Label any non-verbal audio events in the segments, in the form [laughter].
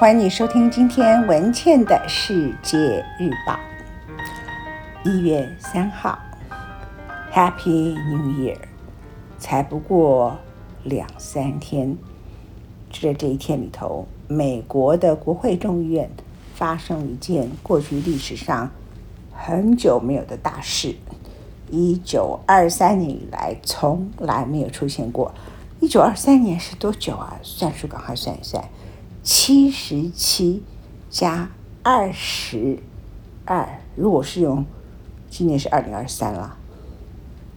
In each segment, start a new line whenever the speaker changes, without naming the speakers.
欢迎你收听今天文茜的世界日报，一月三号，Happy New Year，才不过两三天，就在这一天里头，美国的国会众议院发生了一件过去历史上很久没有的大事，一九二三年以来从来没有出现过。一九二三年是多久啊？算数赶快算一算。七十七加二十二，如果是用今年是二零二三了，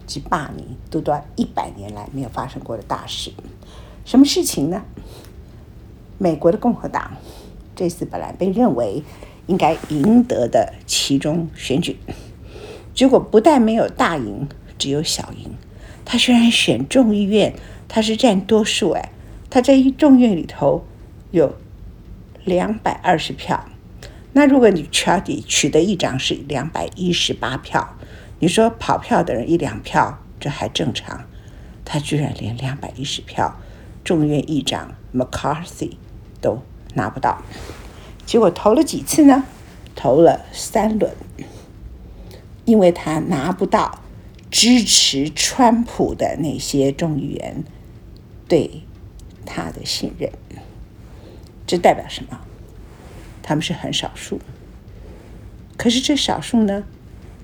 几百年都到一百年来没有发生过的大事，什么事情呢？美国的共和党这次本来被认为应该赢得的其中选举，结果不但没有大赢，只有小赢。他虽然选众议院，他是占多数哎，他在一众院里头有。两百二十票，那如果你全体取得一张是两百一十八票，你说跑票的人一两票，这还正常，他居然连两百一十票，众议院议长 McCarthy 都拿不到，结果投了几次呢？投了三轮，因为他拿不到支持川普的那些众议员对他的信任。这代表什么？他们是很少数。可是这少数呢，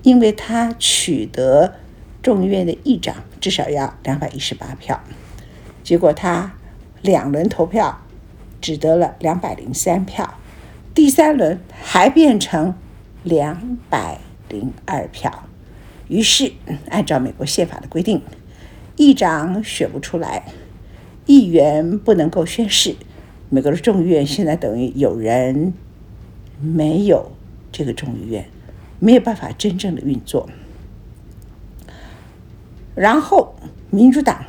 因为他取得众议院的议长至少要两百一十八票，结果他两轮投票只得了两百零三票，第三轮还变成两百零二票。于是按照美国宪法的规定，议长选不出来，议员不能够宣誓。美国的众议院现在等于有人没有这个众议院，没有办法真正的运作。然后民主党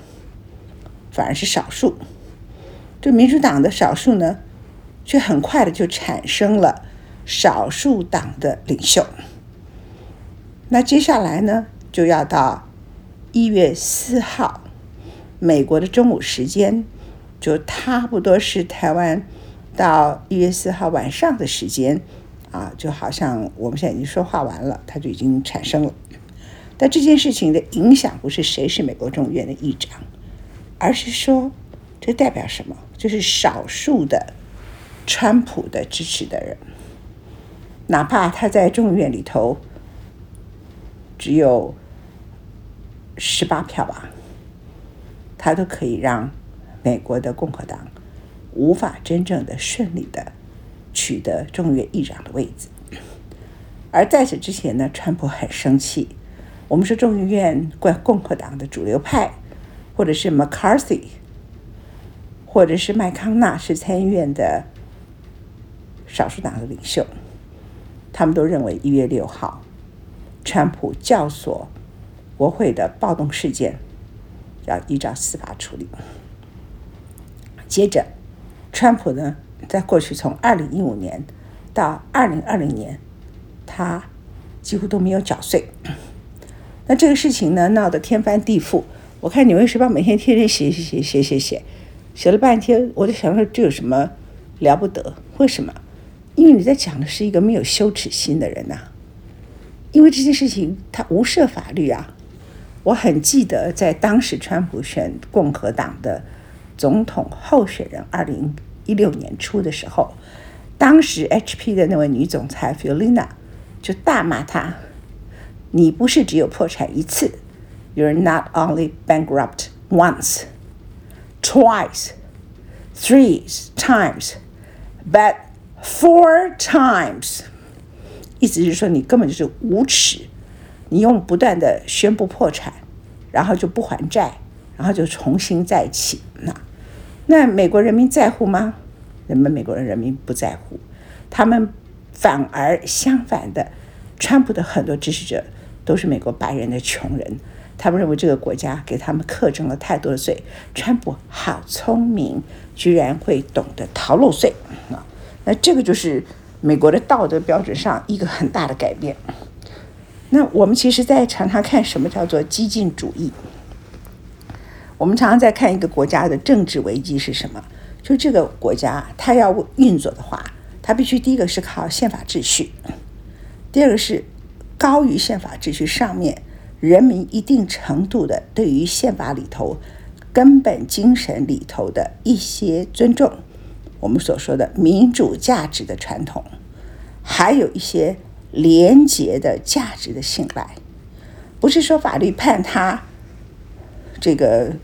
反而是少数，这民主党的少数呢，却很快的就产生了少数党的领袖。那接下来呢，就要到一月四号，美国的中午时间。就差不多是台湾到一月四号晚上的时间啊，就好像我们现在已经说话完了，它就已经产生了。但这件事情的影响不是谁是美国众议院的议长，而是说这代表什么？就是少数的川普的支持的人，哪怕他在众议院里头只有十八票吧，他都可以让。美国的共和党无法真正的顺利的取得众议院议长的位置，而在此之前呢，川普很生气。我们说众议院共共和党的主流派，或者是 McCarthy，或者是麦康纳是参议院的少数党的领袖，他们都认为一月六号川普教唆国会的暴动事件要依照司法处理。接着，川普呢，在过去从二零一五年到二零二零年，他几乎都没有缴税。[clears throat] 那这个事情呢，闹得天翻地覆。我看《纽约时报》每天天天写写写写写写，写了半天，我就想说这有什么了不得？为什么？因为你在讲的是一个没有羞耻心的人呐。因为这件事情他无涉法律啊。我很记得在当时川普选共和党的。总统候选人，二零一六年初的时候，当时 HP 的那位女总裁 Fiolina 就大骂他：“你不是只有破产一次，You're not only bankrupt once, twice, three times, but four times。”意思是说你根本就是无耻，你用不断的宣布破产，然后就不还债，然后就重新再起，那。那美国人民在乎吗？人们美国人人民不在乎，他们反而相反的，川普的很多支持者都是美国白人的穷人，他们认为这个国家给他们课征了太多的税。川普好聪明，居然会懂得逃漏税啊！那这个就是美国的道德标准上一个很大的改变。那我们其实在常常看什么叫做激进主义。我们常常在看一个国家的政治危机是什么？就这个国家，它要运作的话，它必须第一个是靠宪法秩序，第二个是高于宪法秩序上面人民一定程度的对于宪法里头根本精神里头的一些尊重，我们所说的民主价值的传统，还有一些廉洁的价值的信赖，不是说法律判他这个。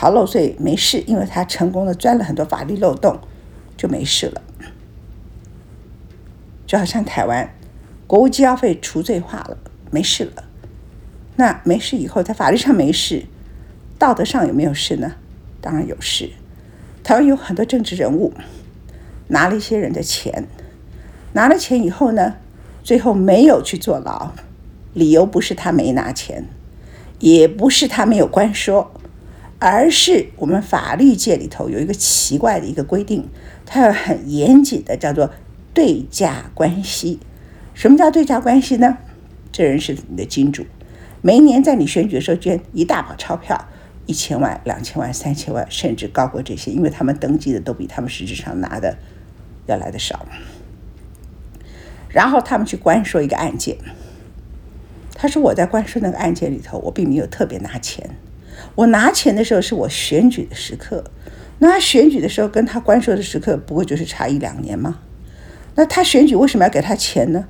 逃漏税没事，因为他成功的钻了很多法律漏洞，就没事了。就好像台湾国务机要费除罪化了，没事了。那没事以后，在法律上没事，道德上有没有事呢？当然有事。台湾有很多政治人物拿了一些人的钱，拿了钱以后呢，最后没有去坐牢，理由不是他没拿钱，也不是他没有关说。而是我们法律界里头有一个奇怪的一个规定，它要很严谨的叫做对价关系。什么叫对价关系呢？这人是你的金主，每一年在你选举的时候捐一大把钞票，一千万、两千万、三千万，甚至高过这些，因为他们登记的都比他们实质上拿的要来的少。然后他们去关说一个案件，他说我在关说那个案件里头，我并没有特别拿钱。我拿钱的时候是我选举的时刻，那他选举的时候跟他关说的时刻不过就是差一两年吗？那他选举为什么要给他钱呢？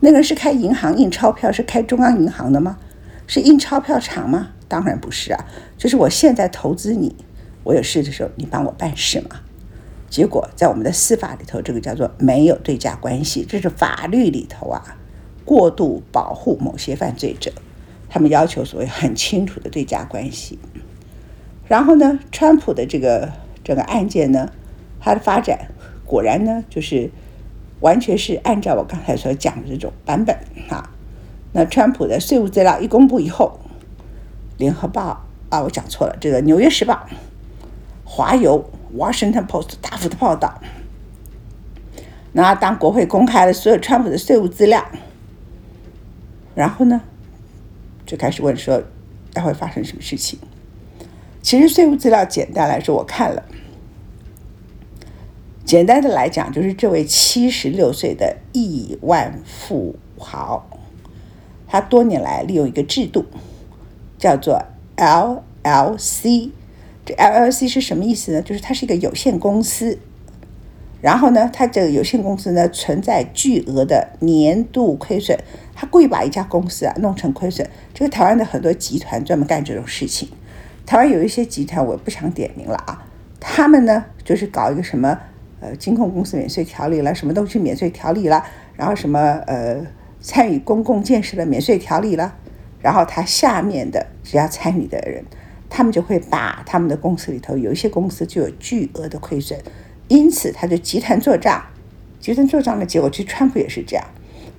那个人是开银行印钞票，是开中央银行的吗？是印钞票厂吗？当然不是啊，就是我现在投资你，我有事的时候你帮我办事嘛。结果在我们的司法里头，这个叫做没有对价关系，这是法律里头啊，过度保护某些犯罪者。他们要求所谓很清楚的对价关系，然后呢，川普的这个整个案件呢，它的发展果然呢，就是完全是按照我刚才所讲的这种版本啊。那川普的税务资料一公布以后，联合报啊，我讲错了，这个纽约时报、华邮、Washington Post 大幅的报道。那当国会公开了所有川普的税务资料，然后呢？就开始问说，待会发生什么事情？其实税务资料简单来说，我看了，简单的来讲，就是这位七十六岁的亿万富豪，他多年来利用一个制度，叫做 LLC。这 LLC 是什么意思呢？就是它是一个有限公司。然后呢，他这个有限公司呢，存在巨额的年度亏损，他故意把一家公司啊弄成亏损。这个台湾的很多集团专门干这种事情。台湾有一些集团，我不想点名了啊，他们呢就是搞一个什么呃金控公司免税条例了，什么东西免税条例了，然后什么呃参与公共建设的免税条例了，然后他下面的只要参与的人，他们就会把他们的公司里头有一些公司就有巨额的亏损。因此，他就集团做账，集团做账的结果，其实川普也是这样。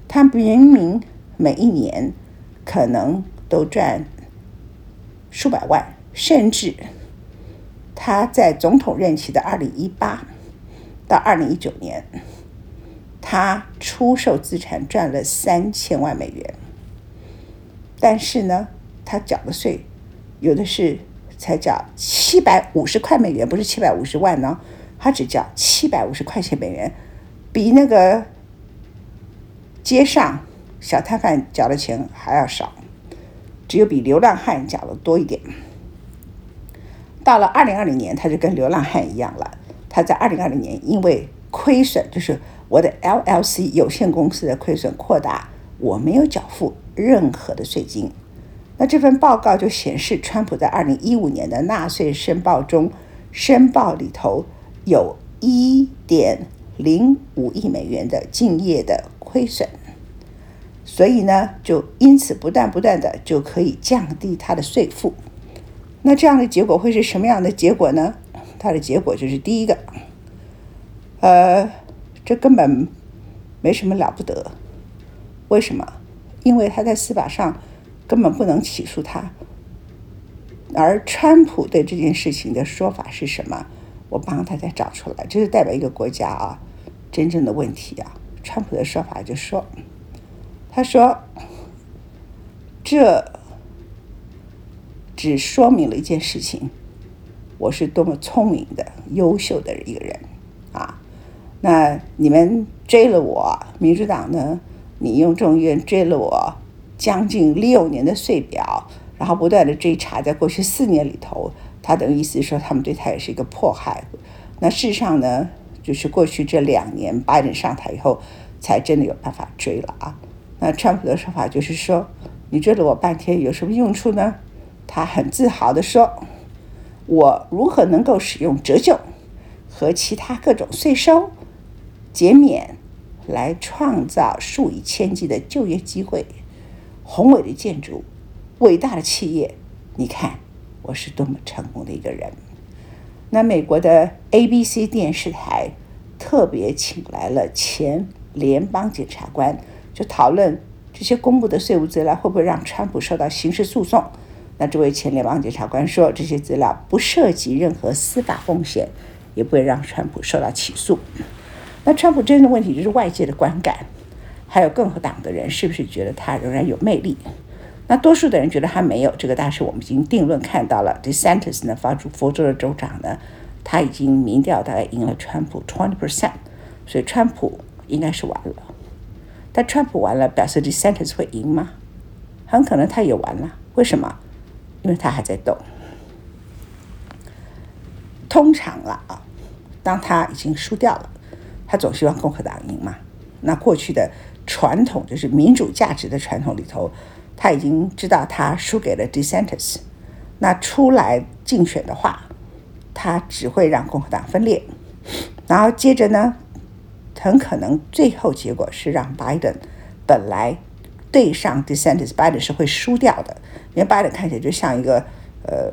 他明明每一年可能都赚数百万，甚至他在总统任期的二零一八到二零一九年，他出售资产赚了三千万美元。但是呢，他缴的税有的是才缴七百五十块美元，不是七百五十万呢。他只交七百五十块钱美元，比那个街上小摊贩交的钱还要少，只有比流浪汉交的多一点。到了二零二零年，他就跟流浪汉一样了。他在二零二零年因为亏损，就是我的 LLC 有限公司的亏损扩大，我没有缴付任何的税金。那这份报告就显示，川普在二零一五年的纳税申报中，申报里头。有一点零五亿美元的敬业的亏损，所以呢，就因此不断不断的就可以降低它的税负。那这样的结果会是什么样的结果呢？它的结果就是第一个，呃，这根本没什么了不得。为什么？因为他在司法上根本不能起诉他。而川普对这件事情的说法是什么？我帮大家找出来，这是代表一个国家啊真正的问题啊。川普的说法就说，他说这。只说明了一件事情：我是多么聪明的、优秀的一个人啊！那你们追了我，民主党呢？你用众议院追了我将近六年的税表，然后不断的追查，在过去四年里头，他的意思是说他们对他也是一个迫害。那事实上呢，就是过去这两年拜登上台以后，才真的有办法追了啊！那川普的说法就是说，你追了我半天有什么用处呢？他很自豪地说：“我如何能够使用折旧和其他各种税收减免来创造数以千计的就业机会？宏伟的建筑，伟大的企业，你看我是多么成功的一个人。”那美国的 ABC 电视台特别请来了前联邦检察官，就讨论这些公布的税务资料会不会让川普受到刑事诉讼。那这位前联邦检察官说，这些资料不涉及任何司法风险，也不会让川普受到起诉。那川普真正的问题就是外界的观感，还有共和党的人是不是觉得他仍然有魅力？那多数的人觉得他没有。这个大事我们已经定论看到了。DeSantis 呢，发出佛州的州长呢，他已经民调大概赢了川普 twenty percent，所以川普应该是完了。但川普完了，表示 DeSantis 会赢吗？很可能他也完了。为什么？因为他还在动，通常了啊，当他已经输掉了，他总希望共和党赢嘛。那过去的传统就是民主价值的传统里头，他已经知道他输给了 DeSantis，那出来竞选的话，他只会让共和党分裂。然后接着呢，很可能最后结果是让 Biden 本来对上 DeSantis，拜登是会输掉的。因为 Biden 看起来就像一个呃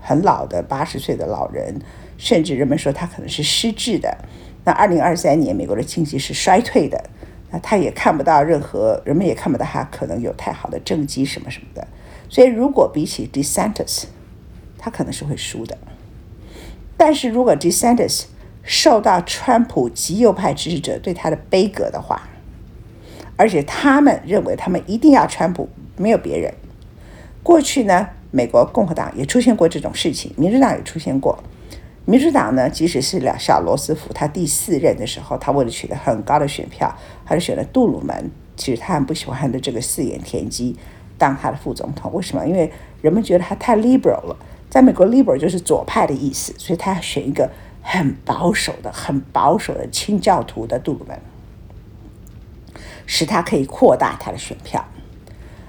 很老的八十岁的老人，甚至人们说他可能是失智的。那二零二三年美国的经济是衰退的，那他也看不到任何，人们也看不到他可能有太好的政绩什么什么的。所以如果比起 DeSantis，他可能是会输的。但是如果 DeSantis 受到川普极右派支持者对他的杯葛的话，而且他们认为他们一定要川普，没有别人。过去呢，美国共和党也出现过这种事情，民主党也出现过。民主党呢，即使是了小罗斯福他第四任的时候，他为了取得很高的选票，他就选了杜鲁门。其实他很不喜欢的这个四眼田鸡当他的副总统。为什么？因为人们觉得他太 liberal 了，在美国 liberal 就是左派的意思，所以他要选一个很保守的、很保守的清教徒的杜鲁门，使他可以扩大他的选票。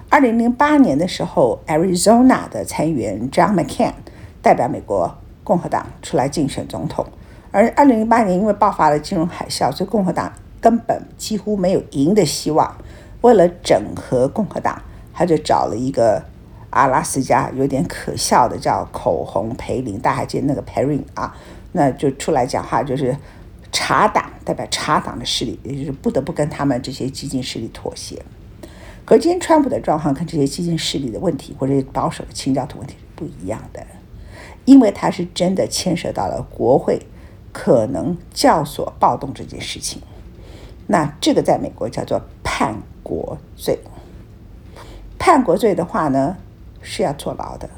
二零零八年的时候，Arizona 的参议员 John McCain 代表美国共和党出来竞选总统。而二零零八年因为爆发了金融海啸，所以共和党根本几乎没有赢的希望。为了整合共和党，他就找了一个阿拉斯加有点可笑的叫口红培林，大家还记得那个 Perrin 啊？那就出来讲话，就是茶党代表茶党的势力，也就是不得不跟他们这些激进势力妥协。可今天川普的状况跟这些激进势力的问题，或者保守的清教徒问题是不一样的，因为他是真的牵涉到了国会可能教唆暴动这件事情。那这个在美国叫做叛国罪。叛国罪的话呢，是要坐牢的，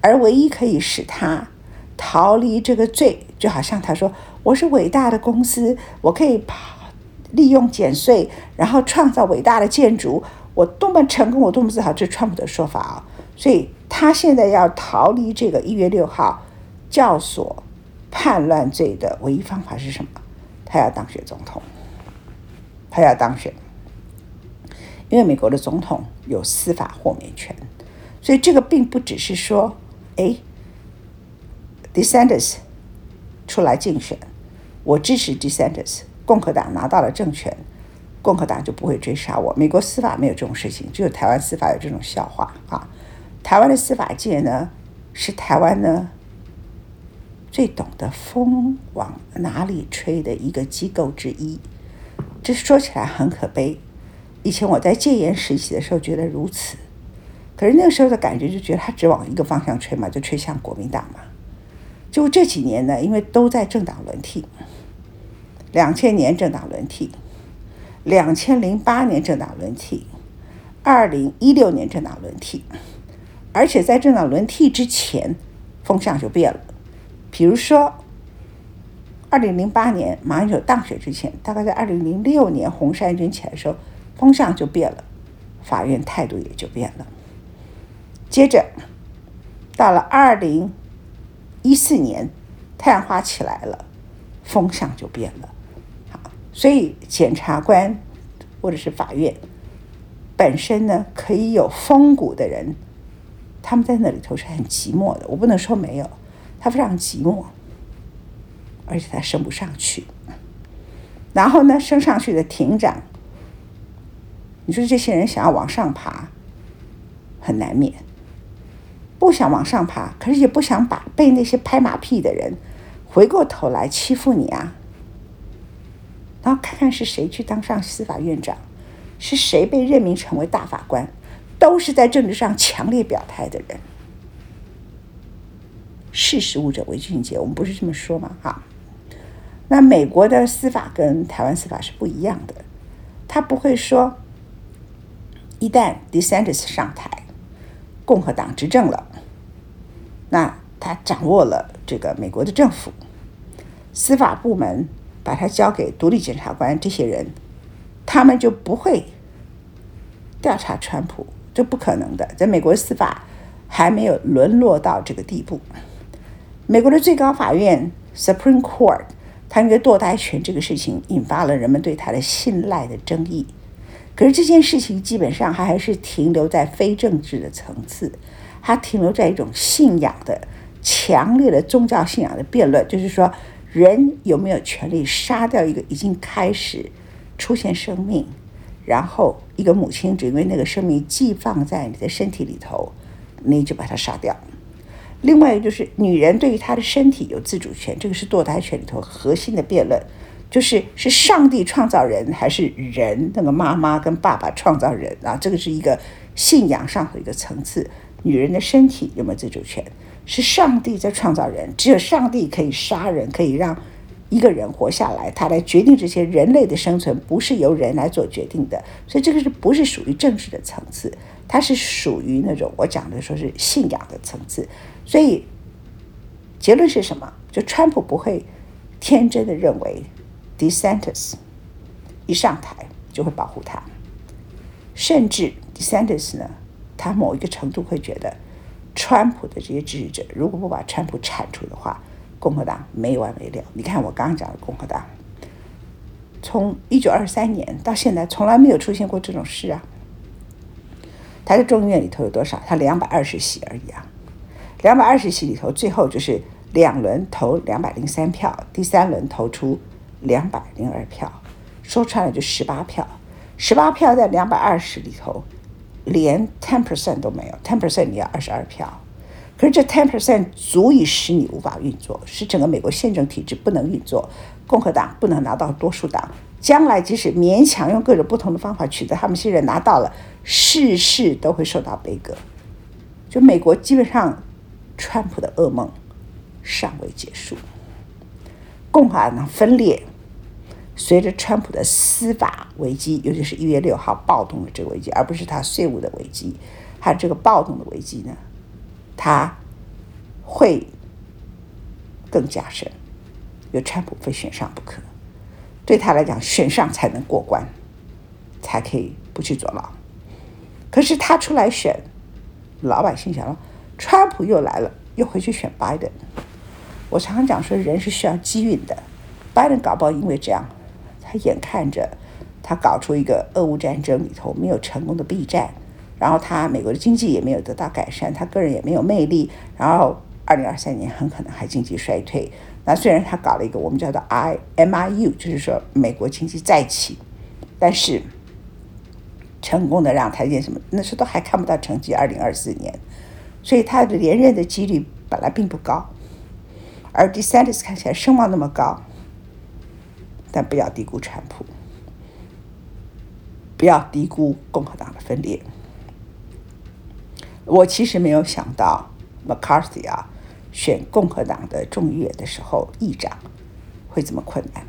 而唯一可以使他逃离这个罪，就好像他说：“我是伟大的公司，我可以跑。”利用减税，然后创造伟大的建筑，我多么成功，我多么自豪，这是川普的说法啊。所以他现在要逃离这个一月六号教唆叛乱罪的唯一方法是什么？他要当选总统，他要当选，因为美国的总统有司法豁免权，所以这个并不只是说，哎，DeSantis 出来竞选，我支持 DeSantis。共和党拿到了政权，共和党就不会追杀我。美国司法没有这种事情，只有台湾司法有这种笑话啊！台湾的司法界呢，是台湾呢最懂得风往哪里吹的一个机构之一。这说起来很可悲。以前我在戒严时期的时候觉得如此，可是那个时候的感觉就觉得他只往一个方向吹嘛，就吹向国民党嘛。就这几年呢，因为都在政党轮替，两千年政党轮替，两千零八年政党轮替，二零一六年政党轮替，而且在政党轮替之前，风向就变了。比如说，二零零八年马英九当选之前，大概在二零零六年红衫军起来的时候。风向就变了，法院态度也就变了。接着，到了二零一四年，太阳花起来了，风向就变了。好，所以检察官或者是法院本身呢，可以有风骨的人，他们在那里头是很寂寞的。我不能说没有，他非常寂寞，而且他升不上去。然后呢，升上去的庭长。你说这些人想要往上爬，很难免；不想往上爬，可是也不想把被那些拍马屁的人回过头来欺负你啊。然后看看是谁去当上司法院长，是谁被任命成为大法官，都是在政治上强烈表态的人。识时务者为俊杰，我们不是这么说吗？哈，那美国的司法跟台湾司法是不一样的，他不会说。一旦 DeSantis 上台，共和党执政了，那他掌握了这个美国的政府，司法部门把他交给独立检察官这些人，他们就不会调查川普，这不可能的。在美国司法还没有沦落到这个地步，美国的最高法院 Supreme Court，他因为堕胎权这个事情引发了人们对他的信赖的争议。可是这件事情基本上还还是停留在非政治的层次，它停留在一种信仰的强烈的宗教信仰的辩论，就是说人有没有权利杀掉一个已经开始出现生命，然后一个母亲只因为那个生命寄放在你的身体里头，你就把它杀掉。另外一个就是女人对于她的身体有自主权，这个是堕胎权里头核心的辩论。就是是上帝创造人，还是人那个妈妈跟爸爸创造人啊？这个是一个信仰上的一个层次。女人的身体有没有自主权？是上帝在创造人，只有上帝可以杀人，可以让一个人活下来，他来决定这些人类的生存，不是由人来做决定的。所以这个是不是属于政治的层次？它是属于那种我讲的说是信仰的层次。所以结论是什么？就川普不会天真的认为。DeSantis 一上台就会保护他，甚至 DeSantis 呢，他某一个程度会觉得，川普的这些支持者如果不把川普铲除的话，共和党没完没了。你看我刚刚讲的共和党，从一九二三年到现在从来没有出现过这种事啊。他在众议院里头有多少？他两百二十席而已啊，两百二十席里头，最后就是两轮投两百零三票，第三轮投出。两百零二票，说穿了就十八票，十八票在两百二十里头，连 ten percent 都没有，ten percent 你要二十二票，可是这 ten percent 足以使你无法运作，使整个美国宪政体制不能运作，共和党不能拿到多数党，将来即使勉强用各种不同的方法取得他们信任拿到了，事事都会受到悲歌，就美国基本上，川普的噩梦尚未结束，共和党分裂。随着川普的司法危机，尤其是一月六号暴动的这个危机，而不是他税务的危机，他这个暴动的危机呢，他会更加深，因为川普非选上不可。对他来讲，选上才能过关，才可以不去坐牢。可是他出来选，老百姓想了，川普又来了，又回去选拜登。我常常讲说，人是需要机运的，拜登搞不好因为这样。他眼看着他搞出一个俄乌战争里头没有成功的 B 战，然后他美国的经济也没有得到改善，他个人也没有魅力，然后二零二三年很可能还经济衰退。那虽然他搞了一个我们叫做 I M I U，就是说美国经济再起，但是成功的让台积电什么那时候都还看不到成绩。二零二四年，所以他的连任的几率本来并不高。而 DeSantis 看起来声望那么高，但不要低估川普，不要低估共和党的分裂。我其实没有想到 McCarthy 啊选共和党的众议员的时候，议长会这么困难。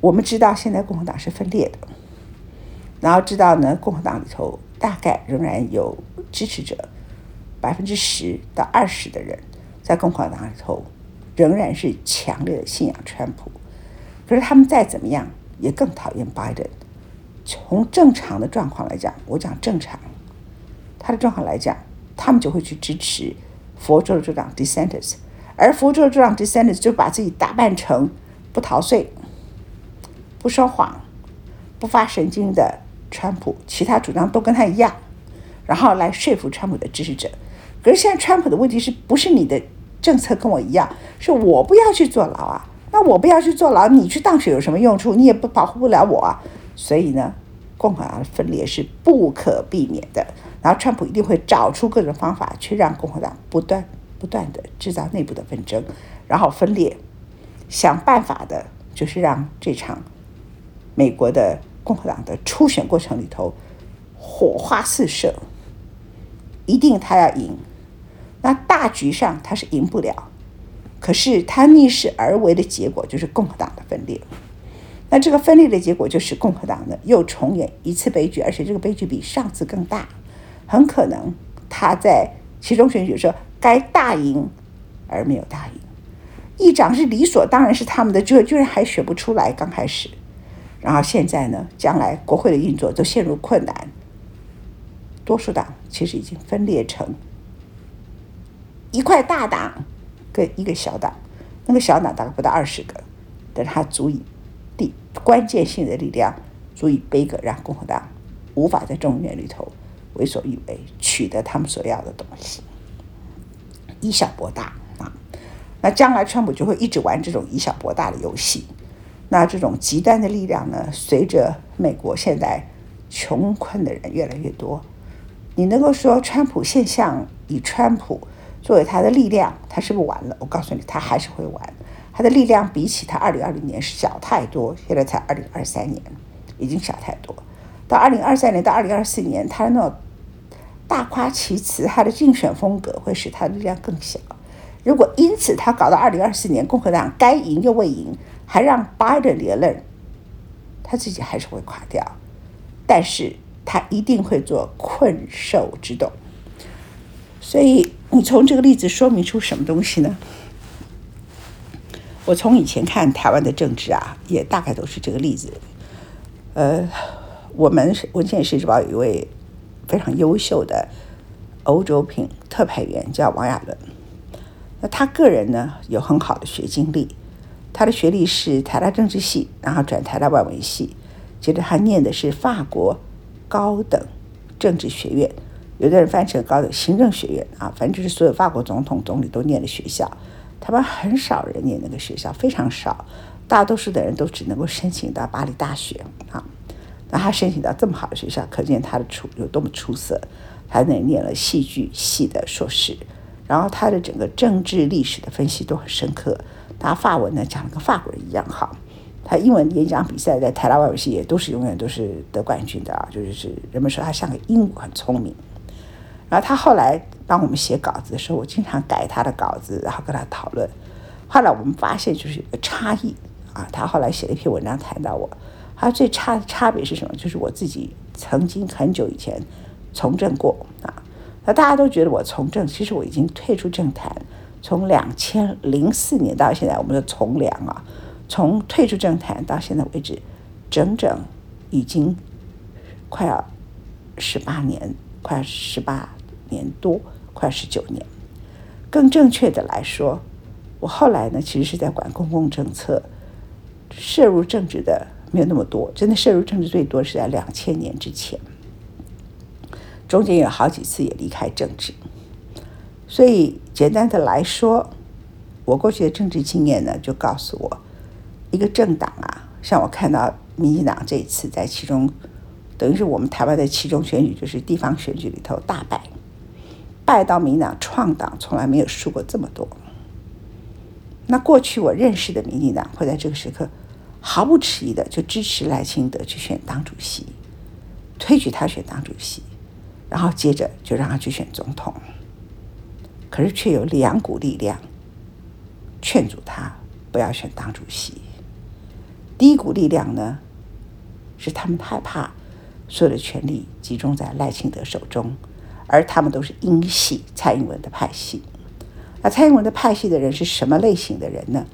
我们知道现在共和党是分裂的，然后知道呢，共和党里头大概仍然有支持者百分之十到二十的人。在共和党里头，仍然是强烈的信仰川普。可是他们再怎么样，也更讨厌拜登。从正常的状况来讲，我讲正常，他的状况来讲，他们就会去支持佛州的州长 DeSantis，而佛州的州长 DeSantis 就把自己打扮成不逃税、不说谎、不发神经的川普，其他主张都跟他一样，然后来说服川普的支持者。可是现在川普的问题是不是你的政策跟我一样？是我不要去坐牢啊？那我不要去坐牢，你去当选有什么用处？你也不保护不了我啊！所以呢，共和党分裂是不可避免的。然后川普一定会找出各种方法去让共和党不断不断的制造内部的纷争，然后分裂，想办法的就是让这场美国的共和党的初选过程里头火花四射，一定他要赢。那大局上他是赢不了，可是他逆势而为的结果就是共和党的分裂。那这个分裂的结果就是共和党呢又重演一次悲剧，而且这个悲剧比上次更大。很可能他在其中选举时候该大赢而没有大赢，议长是理所当然是他们的，居然居然还选不出来。刚开始，然后现在呢，将来国会的运作都陷入困难。多数党其实已经分裂成。一块大党跟一个小党，那个小党大概不到二十个，但是它足以的关键性的力量，足以背个让共和党无法在众议院里头为所欲为，取得他们所要的东西，以小博大啊。那将来川普就会一直玩这种以小博大的游戏。那这种极端的力量呢，随着美国现在穷困的人越来越多，你能够说川普现象以川普。作为他的力量，他是不是完了？我告诉你，他还是会完。他的力量比起他二零二零年是小太多，现在才二零二三年，已经小太多。到二零二三年到二零二四年，他那种大夸其词，他的竞选风格会使他的力量更小。如果因此他搞到二零二四年，共和党该赢又未赢，还让拜登连任，他自己还是会垮掉。但是他一定会做困兽之斗。所以。你从这个例子说明出什么东西呢？我从以前看台湾的政治啊，也大概都是这个例子。呃，我们文献时报有一位非常优秀的欧洲品特派员叫王亚伦。那他个人呢，有很好的学经历，他的学历是台大政治系，然后转台大外文系，接着他念的是法国高等政治学院。有的人翻成高等行政学院啊，反正就是所有法国总统、总理都念的学校。台湾很少人念那个学校，非常少，大多数的人都只能够申请到巴黎大学啊。那他申请到这么好的学校，可见他的出有多么出色。他那念了戏剧系的硕士，然后他的整个政治历史的分析都很深刻。他法文呢讲的跟法国人一样好。他英文演讲比赛在台大外语系也都是永远都是得冠军的啊，就是是人们说他像个鹦鹉，很聪明。然后他后来帮我们写稿子的时候，我经常改他的稿子，然后跟他讨论。后来我们发现就是有个差异啊。他后来写了一篇文章谈到我，他最差的差别是什么？就是我自己曾经很久以前从政过啊。那大家都觉得我从政，其实我已经退出政坛，从两千零四年到现在，我们的从良啊，从退出政坛到现在为止，整整已经快要十八年，快十八。年多，快十九年。更正确的来说，我后来呢，其实是在管公共政策，涉入政治的没有那么多。真的涉入政治最多是在两千年之前，中间有好几次也离开政治。所以简单的来说，我过去的政治经验呢，就告诉我，一个政党啊，像我看到民进党这一次在其中，等于是我们台湾的其中选举，就是地方选举里头大败。败到民党创党从来没有输过这么多，那过去我认识的民进党会在这个时刻毫不迟疑的就支持赖清德去选党主席，推举他选党主席，然后接着就让他去选总统。可是却有两股力量劝阻他不要选党主席。第一股力量呢，是他们害怕所有的权力集中在赖清德手中，而他们都是英系蔡英文的派系。那蔡英文的派系的人是什么类型的人呢？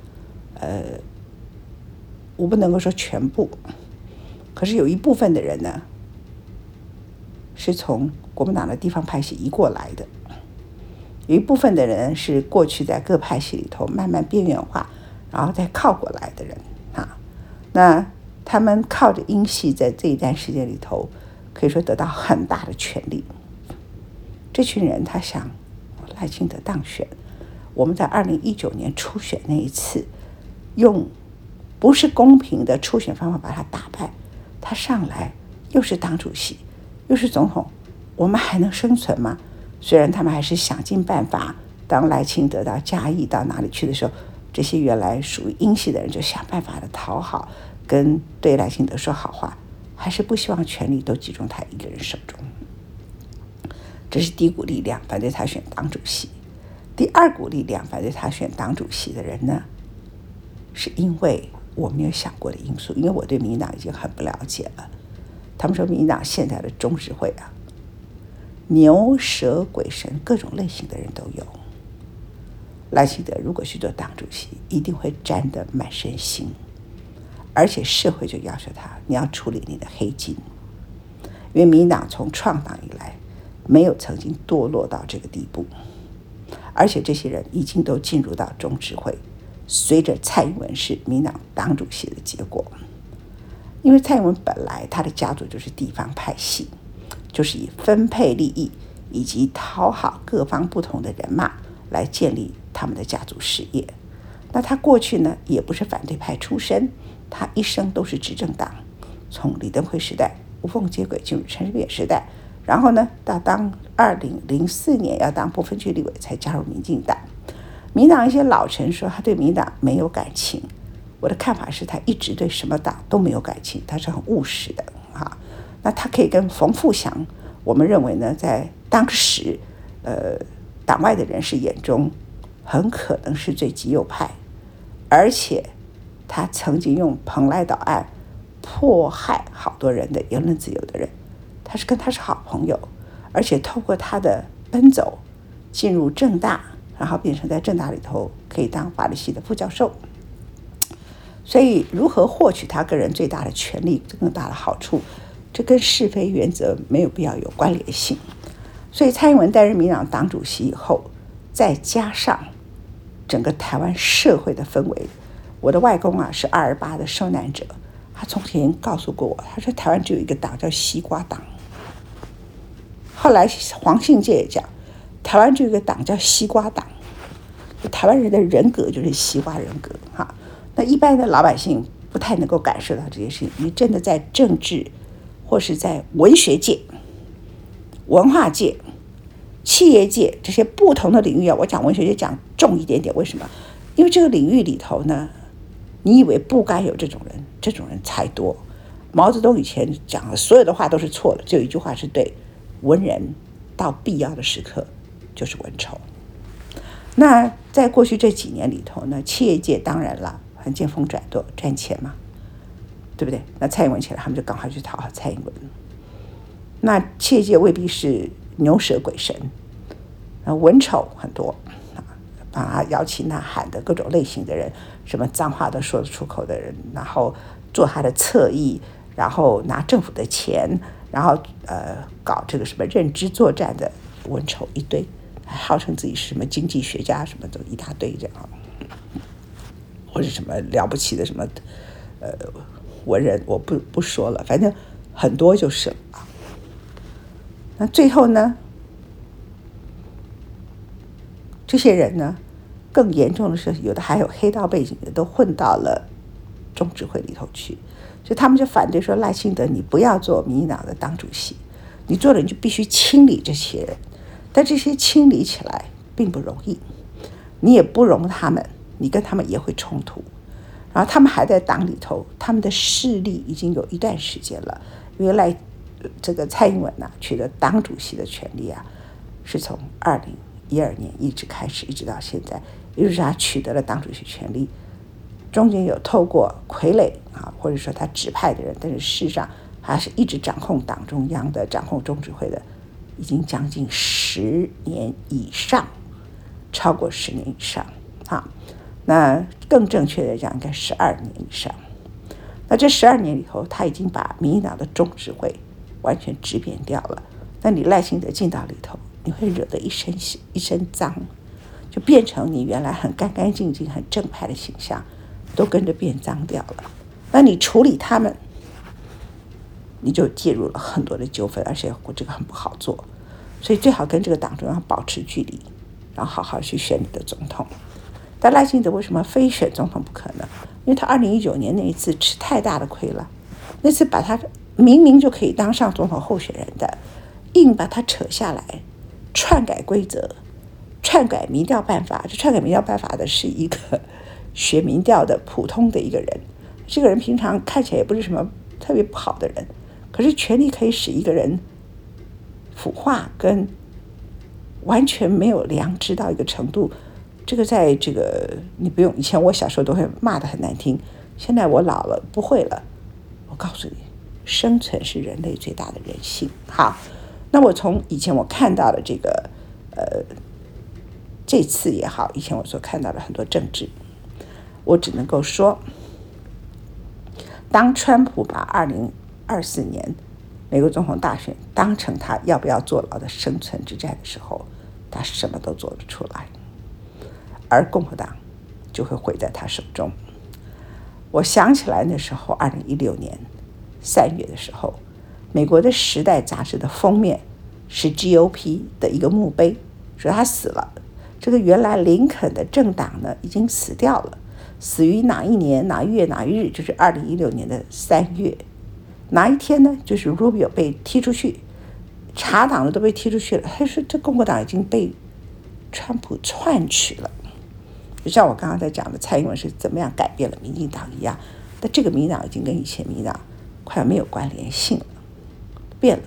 呃，我不能够说全部，可是有一部分的人呢，是从国民党的地方派系移过来的。有一部分的人是过去在各派系里头慢慢边缘化，然后再靠过来的人啊。那他们靠着英系在这一段时间里头，可以说得到很大的权力。这群人他想赖清德当选，我们在二零一九年初选那一次，用不是公平的初选方法把他打败，他上来又是党主席，又是总统，我们还能生存吗？虽然他们还是想尽办法，当赖清德到嘉义到哪里去的时候，这些原来属于英系的人就想办法的讨好，跟对赖清德说好话，还是不希望权力都集中他一个人手中。这是第一股力量反对他选党主席。第二股力量反对他选党主席的人呢，是因为我没有想过的因素，因为我对民党已经很不了解了。他们说民党现在的中执会啊。牛蛇鬼神各种类型的人都有。赖清德如果去做党主席，一定会沾得满身腥，而且社会就要求他，你要处理你的黑金，因为民党从创党以来，没有曾经堕落到这个地步，而且这些人已经都进入到中执会，随着蔡英文是民党党主席的结果，因为蔡英文本来他的家族就是地方派系。就是以分配利益以及讨好各方不同的人马来建立他们的家族事业。那他过去呢，也不是反对派出身，他一生都是执政党，从李登辉时代无缝接轨进入陈水扁时代，然后呢，到当二零零四年要当不分区立委才加入民进党。民党一些老臣说他对民党没有感情，我的看法是他一直对什么党都没有感情，他是很务实的。那他可以跟冯富祥，我们认为呢，在当时，呃，党外的人士眼中，很可能是最极右派，而且他曾经用蓬莱岛案迫害好多人的言论自由的人，他是跟他是好朋友，而且透过他的奔走，进入政大，然后变成在政大里头可以当法律系的副教授，所以如何获取他个人最大的权利、更大的好处？这跟是非原则没有必要有关联性，所以蔡英文担任民党党主席以后，再加上整个台湾社会的氛围，我的外公啊是二二八的受难者，他从前告诉过我，他说台湾只有一个党叫西瓜党。后来黄信介也讲，台湾只有一个党叫西瓜党，台湾人的人格就是西瓜人格哈。那一般的老百姓不太能够感受到这些事情，你真的在政治。或是在文学界、文化界、企业界这些不同的领域啊，我讲文学界讲重一点点，为什么？因为这个领域里头呢，你以为不该有这种人，这种人才多。毛泽东以前讲的所有的话都是错的，只有一句话是对：文人到必要的时刻就是文丑。那在过去这几年里头呢，企业界当然了，很见风转舵，赚钱嘛。对不对？那蔡英文起来，他们就赶快去讨好蔡英文。那企业界未必是牛舌鬼神，啊，文丑很多啊，把他摇旗呐喊的各种类型的人，什么脏话都说得出口的人，然后做他的侧翼，然后拿政府的钱，然后呃搞这个什么认知作战的文丑一堆，还号称自己是什么经济学家，什么都一大堆这样，或者什么了不起的什么呃。文人我不不说了，反正很多就是了。那最后呢，这些人呢，更严重的是，有的还有黑道背景的，都混到了中指会里头去，所以他们就反对说赖清德，你不要做民进党的党主席，你做了你就必须清理这些人，但这些清理起来并不容易，你也不容他们你跟他们也会冲突。然后他们还在党里头，他们的势力已经有一段时间了。原来这个蔡英文呐、啊，取得党主席的权利啊，是从二零一二年一直开始，一直到现在，也就是他取得了党主席权利。中间有透过傀儡啊，或者说他指派的人，但是事实上还是一直掌控党中央的、掌控中指会的，已经将近十年以上，超过十年以上啊。那更正确的讲，应该十二年以上。那这十二年里头，他已经把民进党的中执会完全质变掉了。那你赖清德进到里头，你会惹得一身一身脏，就变成你原来很干干净净、很正派的形象，都跟着变脏掉了。那你处理他们，你就介入了很多的纠纷，而且我这个很不好做。所以最好跟这个党中央保持距离，然后好好去选你的总统。但赖清德为什么非选总统不可呢？因为他二零一九年那一次吃太大的亏了，那次把他明明就可以当上总统候选人的，硬把他扯下来，篡改规则，篡改民调办法。这篡改民调办法的是一个 [laughs] 学民调的普通的一个人，这个人平常看起来也不是什么特别不好的人，可是权力可以使一个人腐化跟完全没有良知到一个程度。这个在这个你不用，以前我小时候都会骂的很难听，现在我老了不会了。我告诉你，生存是人类最大的人性。好，那我从以前我看到的这个，呃，这次也好，以前我所看到的很多政治，我只能够说，当川普把二零二四年美国总统大选当成他要不要坐牢的生存之战的时候，他什么都做得出来。而共和党就会毁在他手中。我想起来那时候，二零一六年三月的时候，美国的《时代》杂志的封面是 GOP 的一个墓碑，说他死了。这个原来林肯的政党呢，已经死掉了，死于哪一年哪月哪一日？就是二零一六年的三月。哪一天呢？就是 Rubio 被踢出去，查党的都被踢出去了。他说这共和党已经被川普篡取了。就像我刚刚在讲的，蔡英文是怎么样改变了民进党一样，那这个民进党已经跟以前民进党快要没有关联性了，变了，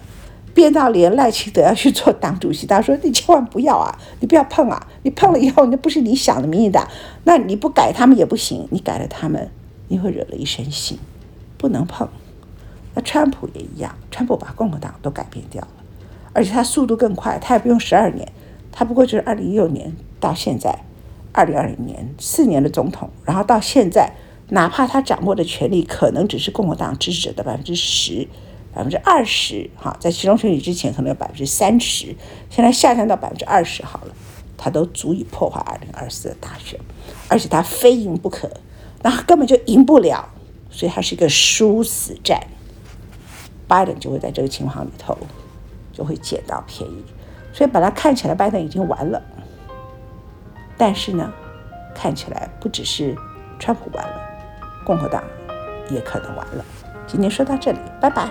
变到连赖清德要去做党主席，他说你千万不要啊，你不要碰啊，你碰了以后那不是你想的民进党，那你不改他们也不行，你改了他们，你会惹了一身腥，不能碰。那川普也一样，川普把共和党都改变掉了，而且他速度更快，他也不用十二年，他不过就是二零一六年到现在。二零二零年四年的总统，然后到现在，哪怕他掌握的权力可能只是共和党支持者的百分之十、百分之二十，哈，在期中选举之前可能有百分之三十，现在下降到百分之二十好了，他都足以破坏二零二四的大选，而且他非赢不可，那根本就赢不了，所以他是一个殊死战。拜登就会在这个情况里头就会捡到便宜，所以把它看起来拜登已经完了。但是呢，看起来不只是川普完了，共和党也可能完了。今天说到这里，拜拜。